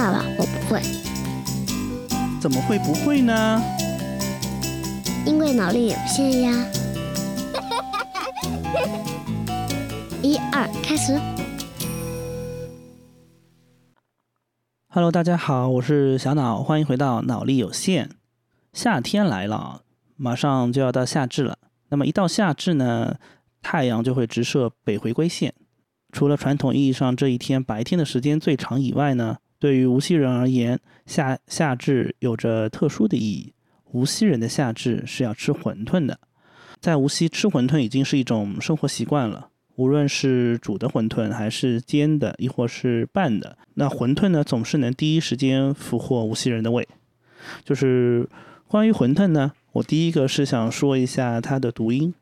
爸爸，我不会，怎么会不会呢？因为脑力有限呀。一二，开始。Hello，大家好，我是小脑，欢迎回到脑力有限。夏天来了，马上就要到夏至了。那么一到夏至呢，太阳就会直射北回归线。除了传统意义上这一天白天的时间最长以外呢，对于无锡人而言，夏夏至有着特殊的意义。无锡人的夏至是要吃馄饨的，在无锡吃馄饨已经是一种生活习惯了。无论是煮的馄饨，还是煎的，亦或是拌的，那馄饨呢，总是能第一时间俘获无锡人的胃。就是关于馄饨呢，我第一个是想说一下它的读音。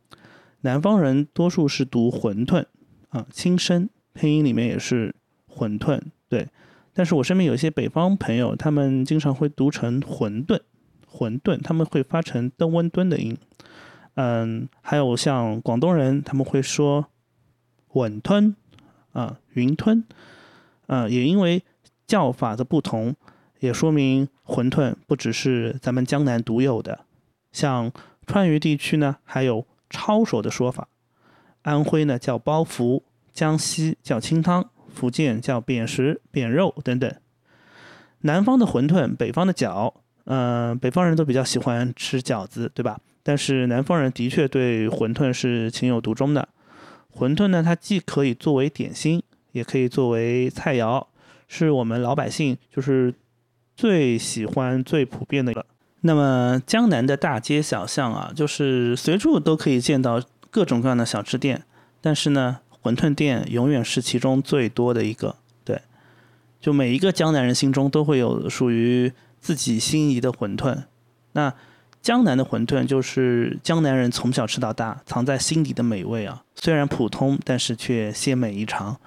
南方人多数是读馄饨啊，轻声，配音里面也是馄饨，对。但是我身边有些北方朋友，他们经常会读成馄饨，馄饨，他们会发成登温敦的音。嗯，还有像广东人，他们会说。稳吞啊，云吞啊，也因为叫法的不同，也说明馄饨不只是咱们江南独有的。像川渝地区呢，还有抄手的说法；安徽呢叫包袱，江西叫清汤，福建叫扁食、扁肉等等。南方的馄饨，北方的饺，嗯、北方人都比较喜欢吃饺子，对吧？但是南方人的确对馄饨是情有独钟的。馄饨呢，它既可以作为点心，也可以作为菜肴，是我们老百姓就是最喜欢、最普遍的一个。那么江南的大街小巷啊，就是随处都可以见到各种各样的小吃店，但是呢，馄饨店永远是其中最多的一个。对，就每一个江南人心中都会有属于自己心仪的馄饨。那江南的馄饨就是江南人从小吃到大，藏在心底的美味啊。虽然普通，但是却鲜美异常。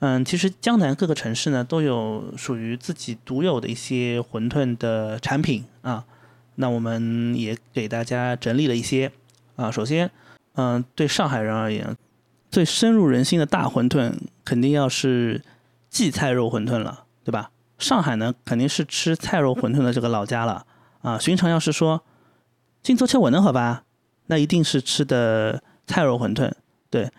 嗯，其实江南各个城市呢都有属于自己独有的一些馄饨的产品啊。那我们也给大家整理了一些啊。首先，嗯，对上海人而言，最深入人心的大馄饨肯定要是荠菜肉馄饨了，对吧？上海呢肯定是吃菜肉馄饨的这个老家了啊。寻常要是说今朝吃馄饨好吧，那一定是吃的菜肉馄饨。对，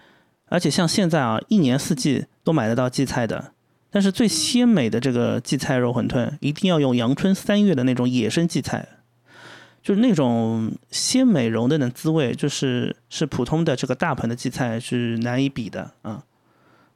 而且像现在啊，一年四季都买得到荠菜的，但是最鲜美的这个荠菜肉馄饨，一定要用阳春三月的那种野生荠菜，就是那种鲜美容嫩的滋味，就是是普通的这个大盆的荠菜是难以比的啊。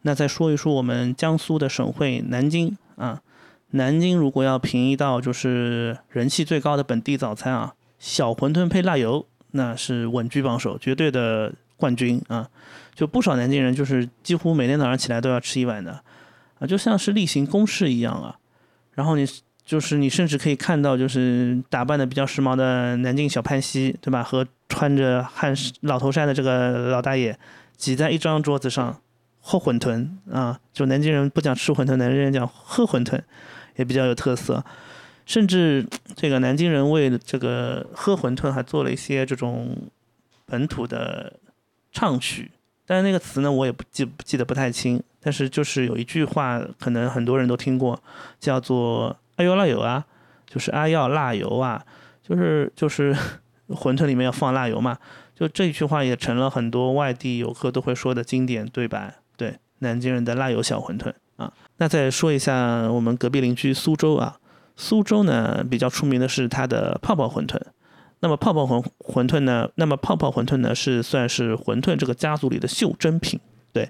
那再说一说我们江苏的省会南京啊，南京如果要评一道就是人气最高的本地早餐啊，小馄饨配辣油，那是稳居榜首，绝对的。冠军啊，就不少南京人就是几乎每天早上起来都要吃一碗的，啊，就像是例行公事一样啊。然后你就是你甚至可以看到，就是打扮的比较时髦的南京小潘西，对吧？和穿着汉老头衫的这个老大爷挤在一张桌子上喝馄饨啊。就南京人不讲吃馄饨，南京人讲喝馄饨，也比较有特色。甚至这个南京人为这个喝馄饨还做了一些这种本土的。唱曲，但是那个词呢，我也不记记得不太清。但是就是有一句话，可能很多人都听过，叫做“阿油辣油啊”，就是“阿要辣油啊”，就是就是馄饨里面要放辣油嘛。就这一句话也成了很多外地游客都会说的经典对白。对，南京人的辣油小馄饨啊。那再说一下我们隔壁邻居苏州啊，苏州呢比较出名的是它的泡泡馄饨。那么泡泡馄馄饨呢？那么泡泡馄饨呢是算是馄饨这个家族里的袖珍品，对，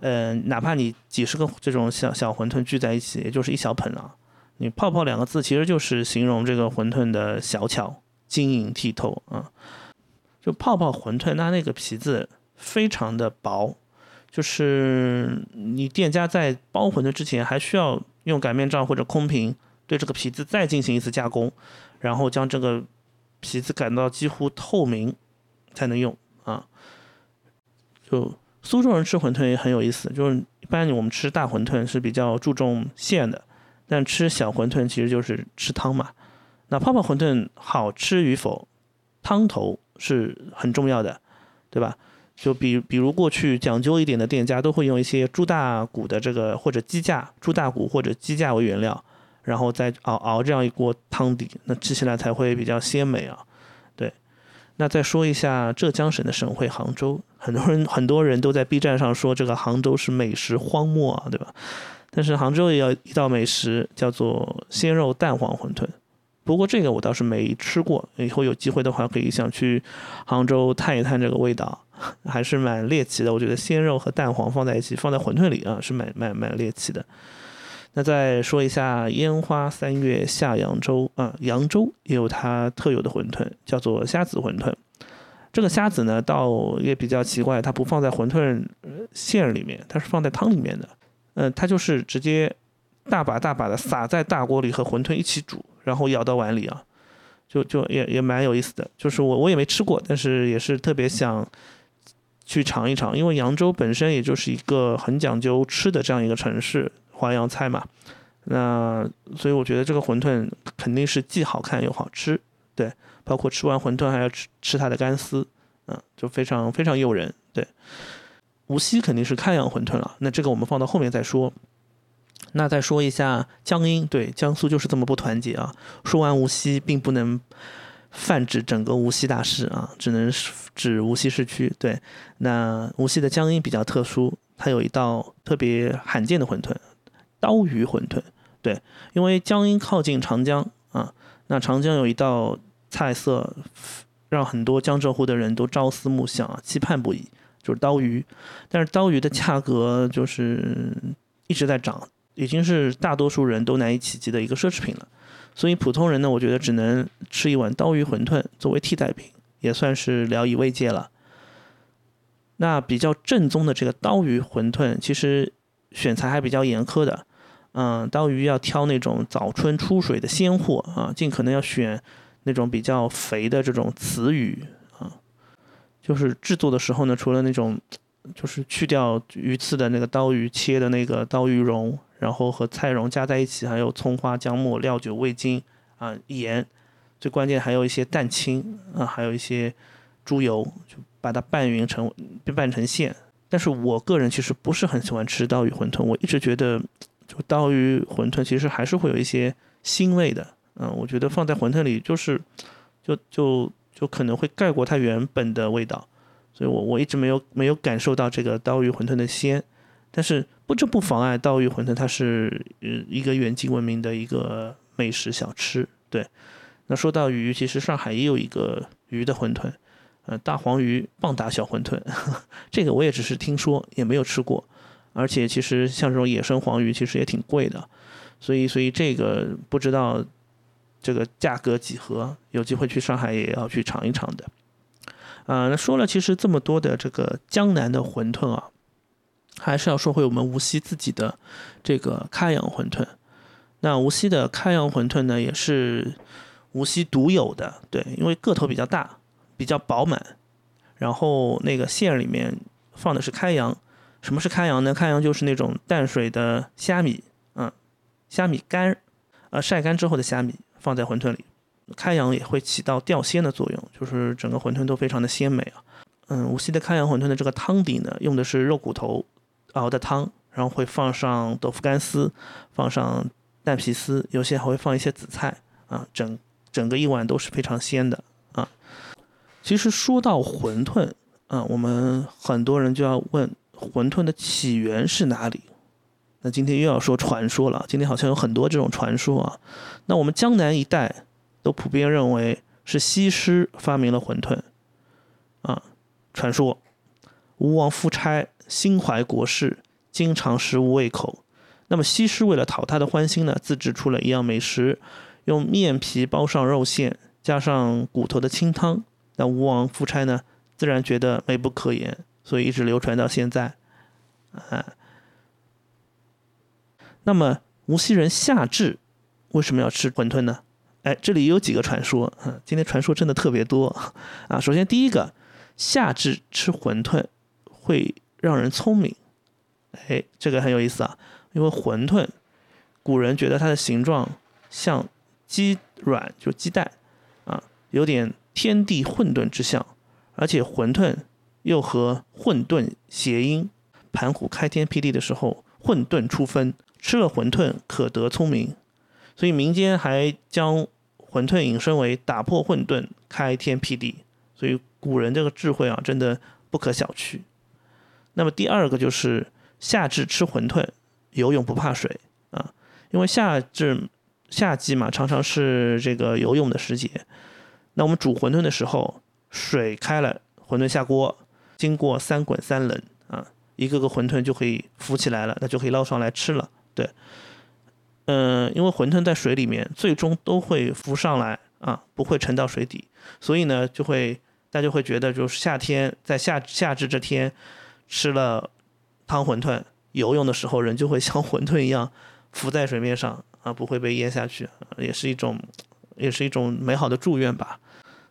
呃，哪怕你几十个这种小小馄饨聚在一起，也就是一小盆啊。你泡泡两个字其实就是形容这个馄饨的小巧、晶莹剔透啊。就泡泡馄饨，它那个皮子非常的薄，就是你店家在包馄饨之前还需要用擀面杖或者空瓶对这个皮子再进行一次加工，然后将这个。皮子擀到几乎透明才能用啊！就苏州人吃馄饨也很有意思，就是一般我们吃大馄饨是比较注重馅的，但吃小馄饨其实就是吃汤嘛。那泡泡馄饨好吃与否，汤头是很重要的，对吧？就比比如过去讲究一点的店家都会用一些猪大骨的这个或者鸡架、猪大骨或者鸡架为原料，然后再熬熬这样一锅汤底，那吃起来才会比较鲜美啊。对，那再说一下浙江省的省会杭州，很多人很多人都在 B 站上说这个杭州是美食荒漠啊，对吧？但是杭州也有一道美食叫做鲜肉蛋黄馄饨，不过这个我倒是没吃过，以后有机会的话可以想去杭州探一探这个味道，还是蛮猎奇的。我觉得鲜肉和蛋黄放在一起放在馄饨里啊，是蛮蛮蛮猎奇的。那再说一下烟花三月下扬州啊，扬州也有它特有的馄饨，叫做虾子馄饨。这个虾子呢，倒也比较奇怪，它不放在馄饨馅里面，它是放在汤里面的。嗯，它就是直接大把大把的撒在大锅里和馄饨一起煮，然后舀到碗里啊，就就也也蛮有意思的。就是我我也没吃过，但是也是特别想去尝一尝，因为扬州本身也就是一个很讲究吃的这样一个城市，淮扬菜嘛。那所以我觉得这个馄饨肯定是既好看又好吃，对，包括吃完馄饨还要吃吃它的干丝，嗯，就非常非常诱人，对。无锡肯定是开阳馄饨了，那这个我们放到后面再说。那再说一下江阴，对，江苏就是这么不团结啊。说完无锡，并不能泛指整个无锡大市啊，只能指无锡市区。对，那无锡的江阴比较特殊，它有一道特别罕见的馄饨——刀鱼馄饨。对，因为江阴靠近长江啊，那长江有一道菜色，让很多江浙沪的人都朝思暮想啊，期盼不已。就是刀鱼，但是刀鱼的价格就是一直在涨，已经是大多数人都难以企及的一个奢侈品了。所以普通人呢，我觉得只能吃一碗刀鱼馄饨作为替代品，也算是聊以慰藉了。那比较正宗的这个刀鱼馄饨，其实选材还比较严苛的。嗯，刀鱼要挑那种早春出水的鲜货啊，尽可能要选那种比较肥的这种雌鱼。就是制作的时候呢，除了那种，就是去掉鱼刺的那个刀鱼切的那个刀鱼蓉，然后和菜蓉加在一起，还有葱花、姜末、料酒、味精啊、盐，最关键还有一些蛋清啊，还有一些猪油，就把它拌匀成拌成馅。但是我个人其实不是很喜欢吃刀鱼馄饨，我一直觉得就刀鱼馄饨其实还是会有一些腥味的。嗯，我觉得放在馄饨里就是就就。就可能会盖过它原本的味道，所以我我一直没有没有感受到这个刀鱼馄饨的鲜，但是不这不妨碍刀鱼馄饨它是呃一个远近闻名的一个美食小吃。对，那说到鱼，其实上海也有一个鱼的馄饨，呃大黄鱼棒打小馄饨，这个我也只是听说，也没有吃过，而且其实像这种野生黄鱼其实也挺贵的，所以所以这个不知道。这个价格几何？有机会去上海也要去尝一尝的。啊，那说了，其实这么多的这个江南的馄饨啊，还是要说回我们无锡自己的这个开阳馄饨。那无锡的开阳馄饨呢，也是无锡独有的，对，因为个头比较大，比较饱满，然后那个馅里面放的是开阳。什么是开阳呢？开阳就是那种淡水的虾米，嗯，虾米干，呃，晒干之后的虾米。放在馄饨里，开阳也会起到吊鲜的作用，就是整个馄饨都非常的鲜美啊。嗯，无锡的开阳馄饨的这个汤底呢，用的是肉骨头熬的汤，然后会放上豆腐干丝，放上蛋皮丝，有些还会放一些紫菜啊，整整个一碗都是非常鲜的啊。其实说到馄饨，啊，我们很多人就要问馄饨的起源是哪里？那今天又要说传说了，今天好像有很多这种传说啊。那我们江南一带都普遍认为是西施发明了馄饨，啊，传说吴王夫差心怀国事，经常食无胃口。那么西施为了讨他的欢心呢，自制出了一样美食，用面皮包上肉馅，加上骨头的清汤。那吴王夫差呢，自然觉得美不可言，所以一直流传到现在，啊。那么无锡人夏至为什么要吃馄饨呢？哎，这里有几个传说，嗯，今天传说真的特别多 啊。首先第一个，夏至吃馄饨会让人聪明，哎，这个很有意思啊。因为馄饨，古人觉得它的形状像鸡卵，就鸡蛋啊，有点天地混沌之象，而且馄饨又和混沌谐音，盘古开天辟地的时候，混沌出分。吃了馄饨可得聪明，所以民间还将馄饨引申为打破混沌、开天辟地。所以古人这个智慧啊，真的不可小觑。那么第二个就是夏至吃馄饨，游泳不怕水啊，因为夏至夏季嘛，常常是这个游泳的时节。那我们煮馄饨的时候，水开了，馄饨下锅，经过三滚三冷啊，一个个馄饨就可以浮起来了，那就可以捞上来吃了。对，嗯，因为馄饨在水里面，最终都会浮上来啊，不会沉到水底，所以呢，就会大家会觉得，就是夏天在夏夏至这天吃了汤馄饨，游泳的时候人就会 像馄饨一样浮在水面上啊，不会被淹下去，也是一种也是一种美好的祝愿吧。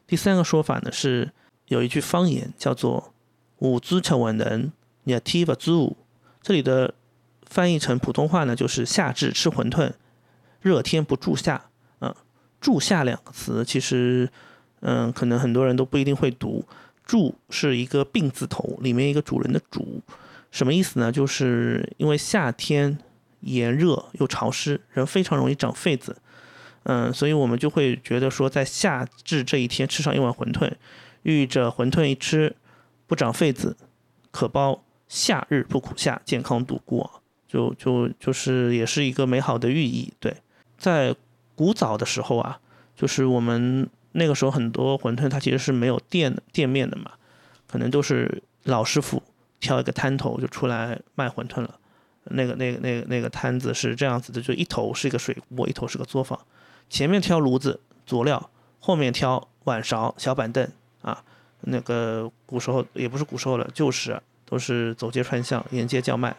第三个说法呢是有一句方言叫做“五子吃馄饨，热天不煮”，这里的翻译成普通话呢就是“夏至吃馄饨，热天不住夏”。嗯，“住夏”两个词其实，嗯，可能很多人都不一定会读。“住”是一个病字头，里面一个主人的“主”，什么意思呢？就是因为夏天炎热又潮湿，人非常容易长痱子。嗯，所以我们就会觉得说，在夏至这一天吃上一碗馄饨，寓意着馄饨一吃不长痱子，可包夏日不苦夏，健康度过，就就就是也是一个美好的寓意。对，在古早的时候啊，就是我们那个时候很多馄饨它其实是没有店店面的嘛，可能都是老师傅挑一个摊头就出来卖馄饨了。那个那个那个那个摊子是这样子的，就一头是一个水锅，一头是个作坊。前面挑炉子佐料，后面挑碗勺小板凳啊，那个古时候也不是古时候了，就是都是走街串巷沿街叫卖，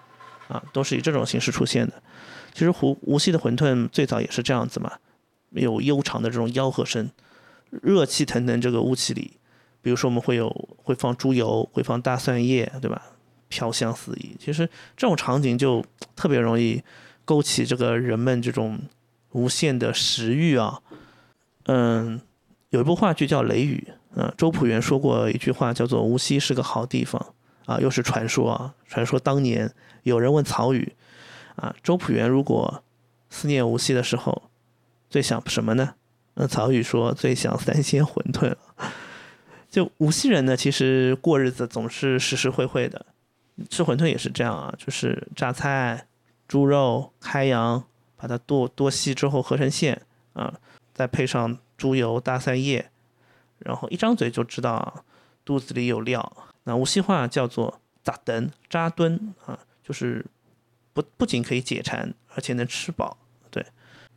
啊，都是以这种形式出现的。其实湖无锡的馄饨最早也是这样子嘛，有悠长的这种吆喝声，热气腾腾这个雾气里，比如说我们会有会放猪油，会放大蒜叶，对吧？飘香四溢。其实这种场景就特别容易勾起这个人们这种。无限的食欲啊，嗯，有一部话剧叫《雷雨》，嗯，周朴园说过一句话，叫做“无锡是个好地方”，啊，又是传说啊，传说当年有人问曹禺，啊，周朴园如果思念无锡的时候，最想什么呢？那曹禺说最想三鲜馄饨。就无锡人呢，其实过日子总是实实惠惠的，吃馄饨也是这样啊，就是榨菜、猪肉、开阳。把它剁剁细之后合成馅啊，再配上猪油、大蒜叶，然后一张嘴就知道肚子里有料。那无锡话叫做“扎灯扎墩”啊，就是不不仅可以解馋，而且能吃饱。对，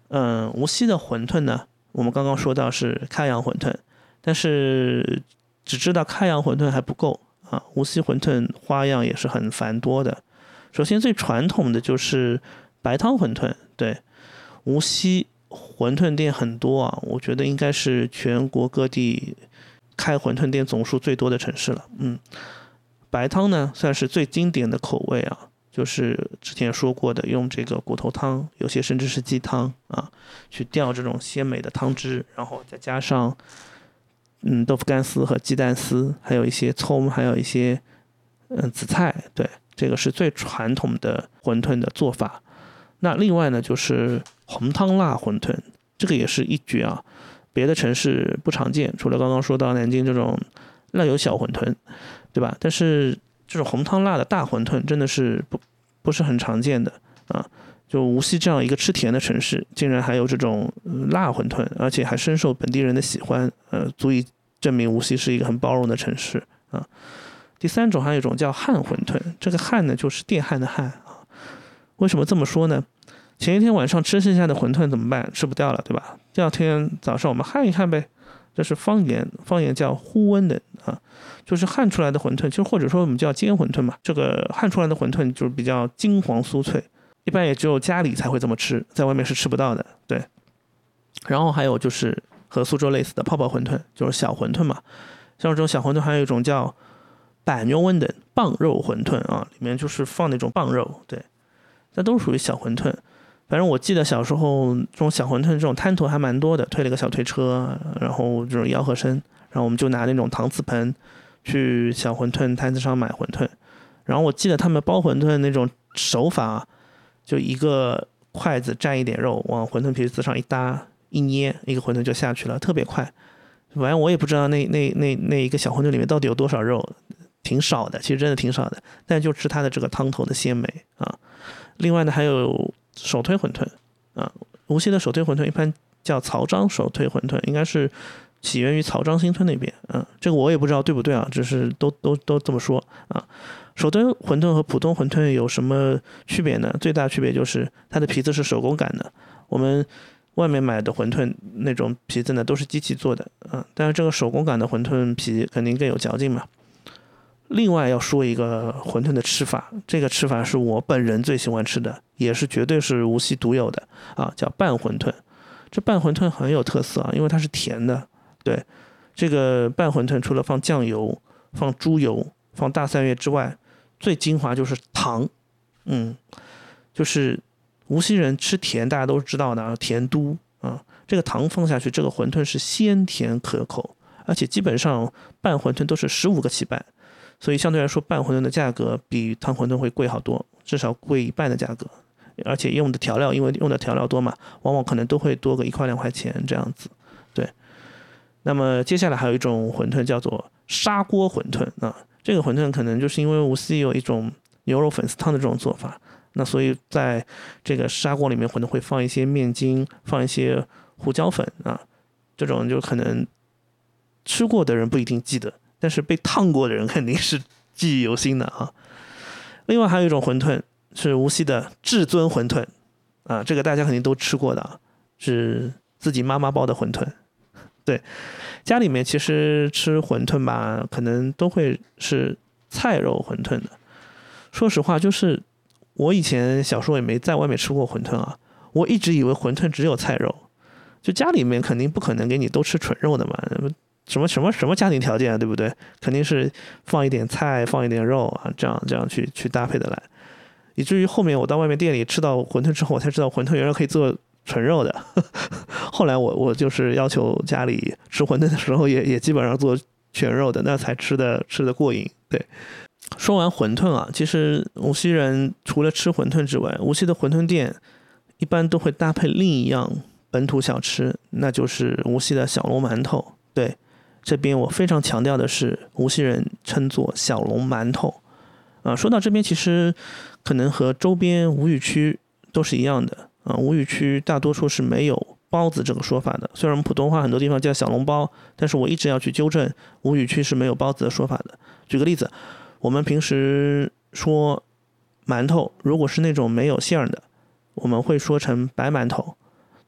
嗯，无锡的馄饨呢，我们刚刚说到是开阳馄饨，但是只知道开阳馄饨还不够啊，无锡馄饨花样也是很繁多的。首先最传统的就是白汤馄饨。对，无锡馄饨店很多啊，我觉得应该是全国各地开馄饨店总数最多的城市了。嗯，白汤呢算是最经典的口味啊，就是之前说过的，用这个骨头汤，有些甚至是鸡汤啊，去调这种鲜美的汤汁，然后再加上嗯豆腐干丝和鸡蛋丝，还有一些葱，还有一些嗯紫菜。对，这个是最传统的馄饨的做法。那另外呢，就是红汤辣馄饨，这个也是一绝啊，别的城市不常见，除了刚刚说到南京这种辣油小馄饨，对吧？但是这种红汤辣的大馄饨真的是不不是很常见的啊。就无锡这样一个吃甜的城市，竟然还有这种辣馄饨，而且还深受本地人的喜欢，呃，足以证明无锡是一个很包容的城市啊。第三种还有一种叫汉馄饨，这个汉呢就是电焊的焊啊。为什么这么说呢？前一天晚上吃剩下的馄饨怎么办？吃不掉了，对吧？第二天早上我们焊一焊呗。这是方言，方言叫呼温的啊，就是焊出来的馄饨，就或者说我们叫煎馄饨嘛。这个焊出来的馄饨就是比较金黄酥脆，一般也只有家里才会这么吃，在外面是吃不到的。对。然后还有就是和苏州类似的泡泡馄饨，就是小馄饨嘛。像这种小馄饨，还有一种叫板牛温的棒肉馄饨啊，里面就是放那种棒肉，对。那都属于小馄饨，反正我记得小时候这种小馄饨这种摊头还蛮多的，推了个小推车，然后这种吆喝声，然后我们就拿那种搪瓷盆去小馄饨摊子上买馄饨，然后我记得他们包馄饨那种手法，就一个筷子蘸一点肉，往馄饨皮子上一搭一捏，一个馄饨就下去了，特别快。反正我也不知道那那那那一个小馄饨里面到底有多少肉，挺少的，其实真的挺少的。但就吃它的这个汤头的鲜美啊。另外呢，还有手推馄饨啊，无锡的手推馄饨一般叫曹张手推馄饨，应该是起源于曹张新村那边。嗯，这个我也不知道对不对啊，只是都都都这么说啊。手推馄饨和普通馄饨有什么区别呢？最大区别就是它的皮子是手工擀的，我们。外面买的馄饨那种皮子呢，都是机器做的，嗯，但是这个手工擀的馄饨皮肯定更有嚼劲嘛。另外要说一个馄饨的吃法，这个吃法是我本人最喜欢吃的，也是绝对是无锡独有的啊，叫拌馄饨。这拌馄饨很有特色啊，因为它是甜的。对，这个拌馄饨除了放酱油、放猪油、放大三月之外，最精华就是糖，嗯，就是。无锡人吃甜，大家都知道的啊，甜都啊。这个糖放下去，这个馄饨是鲜甜可口，而且基本上拌馄饨都是十五个起拌，所以相对来说拌馄饨的价格比汤馄饨会贵好多，至少贵一半的价格。而且用的调料，因为用的调料多嘛，往往可能都会多个一块两块钱这样子。对。那么接下来还有一种馄饨叫做砂锅馄饨啊，这个馄饨可能就是因为无锡有一种牛肉粉丝汤的这种做法。那所以，在这个砂锅里面，可能会放一些面筋，放一些胡椒粉啊，这种就可能吃过的人不一定记得，但是被烫过的人肯定是记忆犹新的啊。另外还有一种馄饨是无锡的至尊馄饨啊，这个大家肯定都吃过的，是自己妈妈包的馄饨。对，家里面其实吃馄饨吧，可能都会是菜肉馄饨的。说实话，就是。我以前小时候也没在外面吃过馄饨啊，我一直以为馄饨只有菜肉，就家里面肯定不可能给你都吃纯肉的嘛，什么什么什么家庭条件啊，对不对？肯定是放一点菜，放一点肉啊，这样这样去去搭配的来，以至于后面我到外面店里吃到馄饨之后，我才知道馄饨原来可以做纯肉的。后来我我就是要求家里吃馄饨的时候也也基本上做全肉的，那才吃的吃的过瘾，对。说完馄饨啊，其实无锡人除了吃馄饨之外，无锡的馄饨店一般都会搭配另一样本土小吃，那就是无锡的小笼馒头。对，这边我非常强调的是，无锡人称作小笼馒头。啊，说到这边，其实可能和周边吴语区都是一样的啊。吴语区大多数是没有包子这个说法的，虽然我们普通话很多地方叫小笼包，但是我一直要去纠正，吴语区是没有包子的说法的。举个例子。我们平时说馒头，如果是那种没有馅儿的，我们会说成白馒头；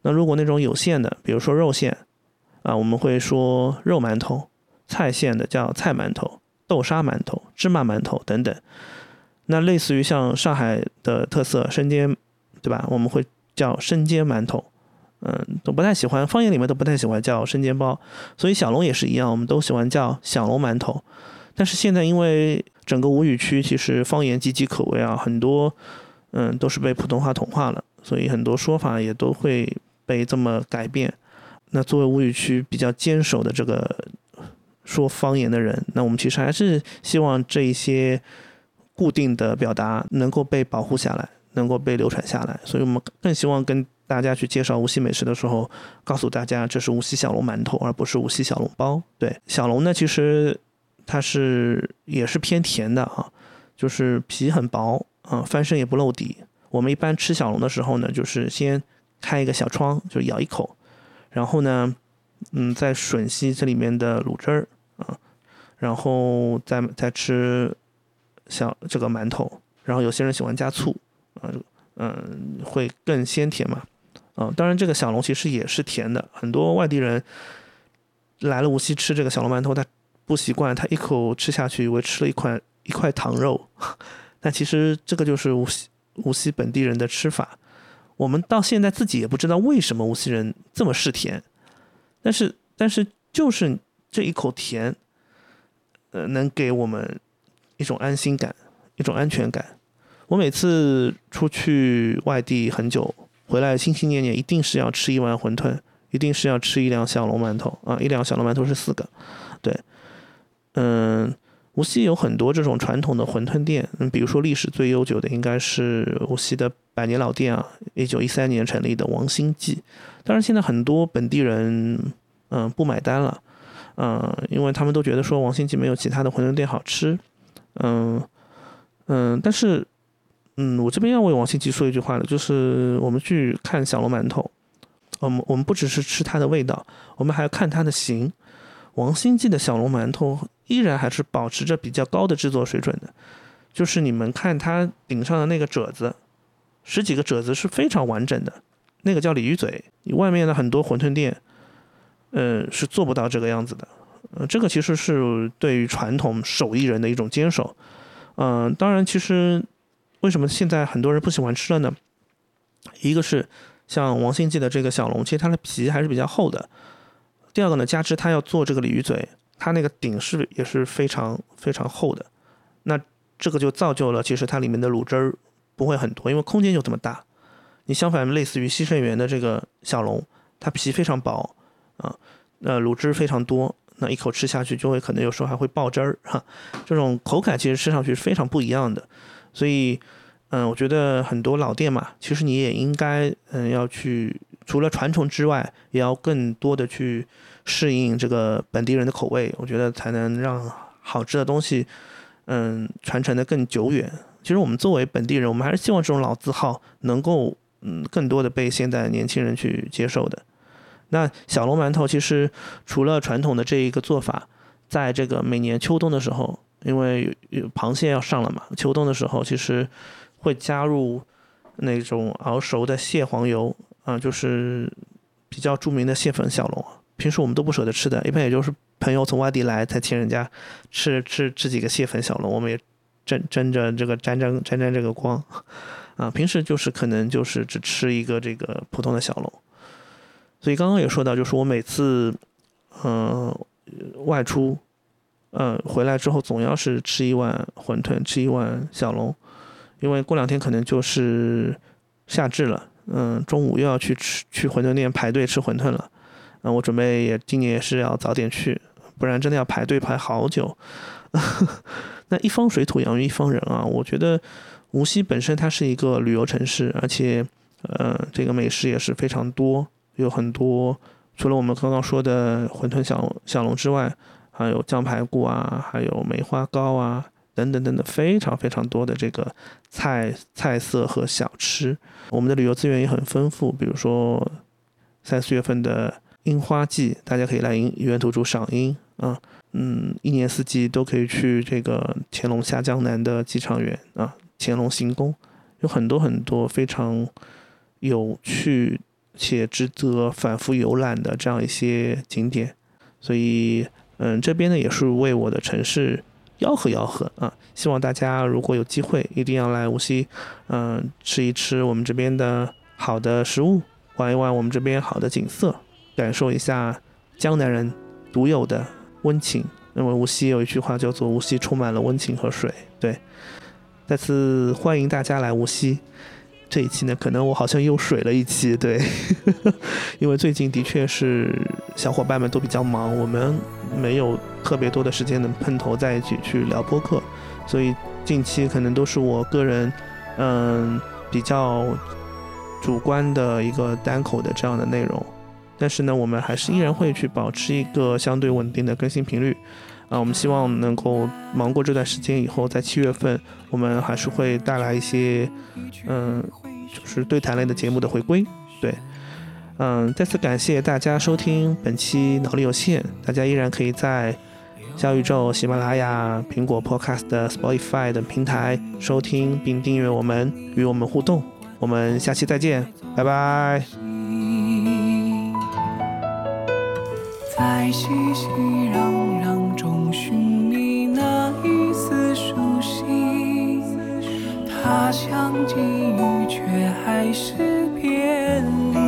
那如果那种有馅的，比如说肉馅，啊，我们会说肉馒头；菜馅的叫菜馒头、豆沙馒头、芝麻馒头等等。那类似于像上海的特色生煎，对吧？我们会叫生煎馒头，嗯，都不太喜欢，方言里面都不太喜欢叫生煎包。所以小笼也是一样，我们都喜欢叫小笼馒头。但是现在因为整个吴语区其实方言岌岌可危啊，很多嗯都是被普通话同化了，所以很多说法也都会被这么改变。那作为吴语区比较坚守的这个说方言的人，那我们其实还是希望这一些固定的表达能够被保护下来，能够被流传下来。所以我们更希望跟大家去介绍无锡美食的时候，告诉大家这是无锡小笼馒头，而不是无锡小笼包。对，小笼呢其实。它是也是偏甜的啊，就是皮很薄啊，翻身也不露底。我们一般吃小笼的时候呢，就是先开一个小窗，就咬一口，然后呢，嗯，再吮吸这里面的卤汁儿啊，然后再再吃小这个馒头。然后有些人喜欢加醋啊，嗯，会更鲜甜嘛。啊，当然这个小笼其实也是甜的。很多外地人来了无锡吃这个小笼馒头，他。不习惯，他一口吃下去，以为吃了一块一块糖肉，但其实这个就是无锡无锡本地人的吃法。我们到现在自己也不知道为什么无锡人这么嗜甜，但是但是就是这一口甜，呃，能给我们一种安心感，一种安全感。我每次出去外地很久，回来心心念念，一定是要吃一碗馄饨，一定是要吃一两小笼馒头啊，一两小笼馒头是四个，对。嗯，无锡有很多这种传统的馄饨店，嗯，比如说历史最悠久的应该是无锡的百年老店啊，一九一三年成立的王兴记。当然，现在很多本地人嗯不买单了，嗯，因为他们都觉得说王兴记没有其他的馄饨店好吃，嗯嗯，但是嗯，我这边要为王兴记说一句话的，就是我们去看小笼馒头，我们我们不只是吃它的味道，我们还要看它的形。王兴记的小笼馒头依然还是保持着比较高的制作水准的，就是你们看它顶上的那个褶子，十几个褶子是非常完整的，那个叫鲤鱼嘴。你外面的很多馄饨店，呃，是做不到这个样子的。呃，这个其实是对于传统手艺人的一种坚守。嗯，当然，其实为什么现在很多人不喜欢吃了呢？一个是像王兴记的这个小龙，其实它的皮还是比较厚的。第二个呢，加之它要做这个鲤鱼嘴，它那个顶是也是非常非常厚的，那这个就造就了其实它里面的卤汁儿不会很多，因为空间就这么大。你相反类似于西盛园的这个小笼，它皮非常薄啊，呃卤汁非常多，那一口吃下去就会可能有时候还会爆汁儿哈，这种口感其实吃上去是非常不一样的。所以嗯，我觉得很多老店嘛，其实你也应该嗯要去。除了传承之外，也要更多的去适应这个本地人的口味，我觉得才能让好吃的东西，嗯，传承的更久远。其实我们作为本地人，我们还是希望这种老字号能够，嗯，更多的被现在年轻人去接受的。那小笼馒头其实除了传统的这一个做法，在这个每年秋冬的时候，因为螃蟹要上了嘛，秋冬的时候其实会加入那种熬熟的蟹黄油。啊，就是比较著名的蟹粉小笼，平时我们都不舍得吃的，一般也就是朋友从外地来才请人家吃吃吃几个蟹粉小笼，我们也争争着这个沾沾沾沾这个光，啊，平时就是可能就是只吃一个这个普通的小笼，所以刚刚也说到，就是我每次嗯外出，嗯回来之后总要是吃一碗馄饨，吃一碗小笼，因为过两天可能就是夏至了。嗯，中午又要去吃去馄饨店排队吃馄饨了，我准备也今年也是要早点去，不然真的要排队排好久。那一方水土养育一方人啊，我觉得无锡本身它是一个旅游城市，而且，呃，这个美食也是非常多，有很多除了我们刚刚说的馄饨小小笼之外，还有酱排骨啊，还有梅花糕啊。等等等等，非常非常多的这个菜菜色和小吃，我们的旅游资源也很丰富。比如说三四月份的樱花季，大家可以来樱园土著赏樱啊。嗯，一年四季都可以去这个乾隆下江南的机场园啊，乾隆行宫，有很多很多非常有趣且值得反复游览的这样一些景点。所以，嗯，这边呢也是为我的城市。吆喝吆喝啊！希望大家如果有机会，一定要来无锡，嗯，吃一吃我们这边的好的食物，玩一玩我们这边好的景色，感受一下江南人独有的温情。因为无锡有一句话叫做“无锡充满了温情和水”。对，再次欢迎大家来无锡。这一期呢，可能我好像又水了一期，对，因为最近的确是小伙伴们都比较忙，我们没有特别多的时间能碰头在一起去聊播客，所以近期可能都是我个人，嗯，比较主观的一个单口的这样的内容，但是呢，我们还是依然会去保持一个相对稳定的更新频率。啊，我们希望能够忙过这段时间以后，在七月份，我们还是会带来一些，嗯，就是对谈类的节目的回归。对，嗯，再次感谢大家收听本期脑力有限，大家依然可以在小宇宙、喜马拉雅、苹果 Podcast、Spotify 等平台收听并订阅我们，与我们互动。我们下期再见，拜拜。在熙熙攘攘中寻觅那一丝熟悉，他乡际遇却还是别离。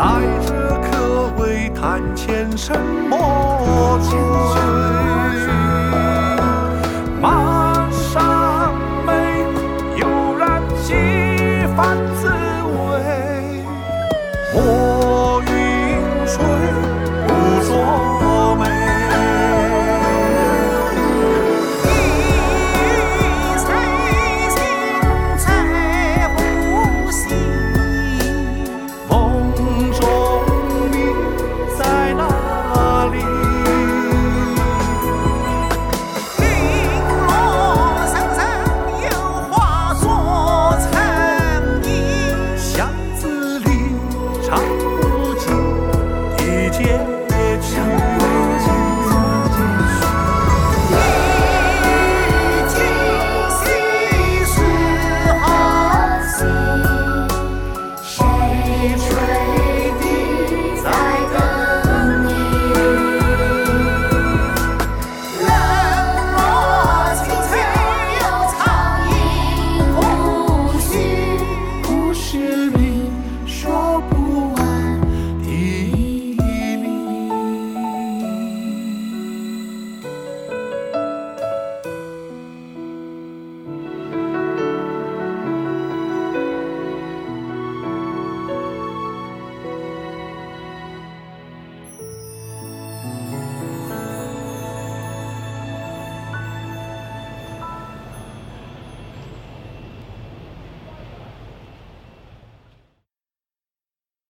来者可谓谈钱什么？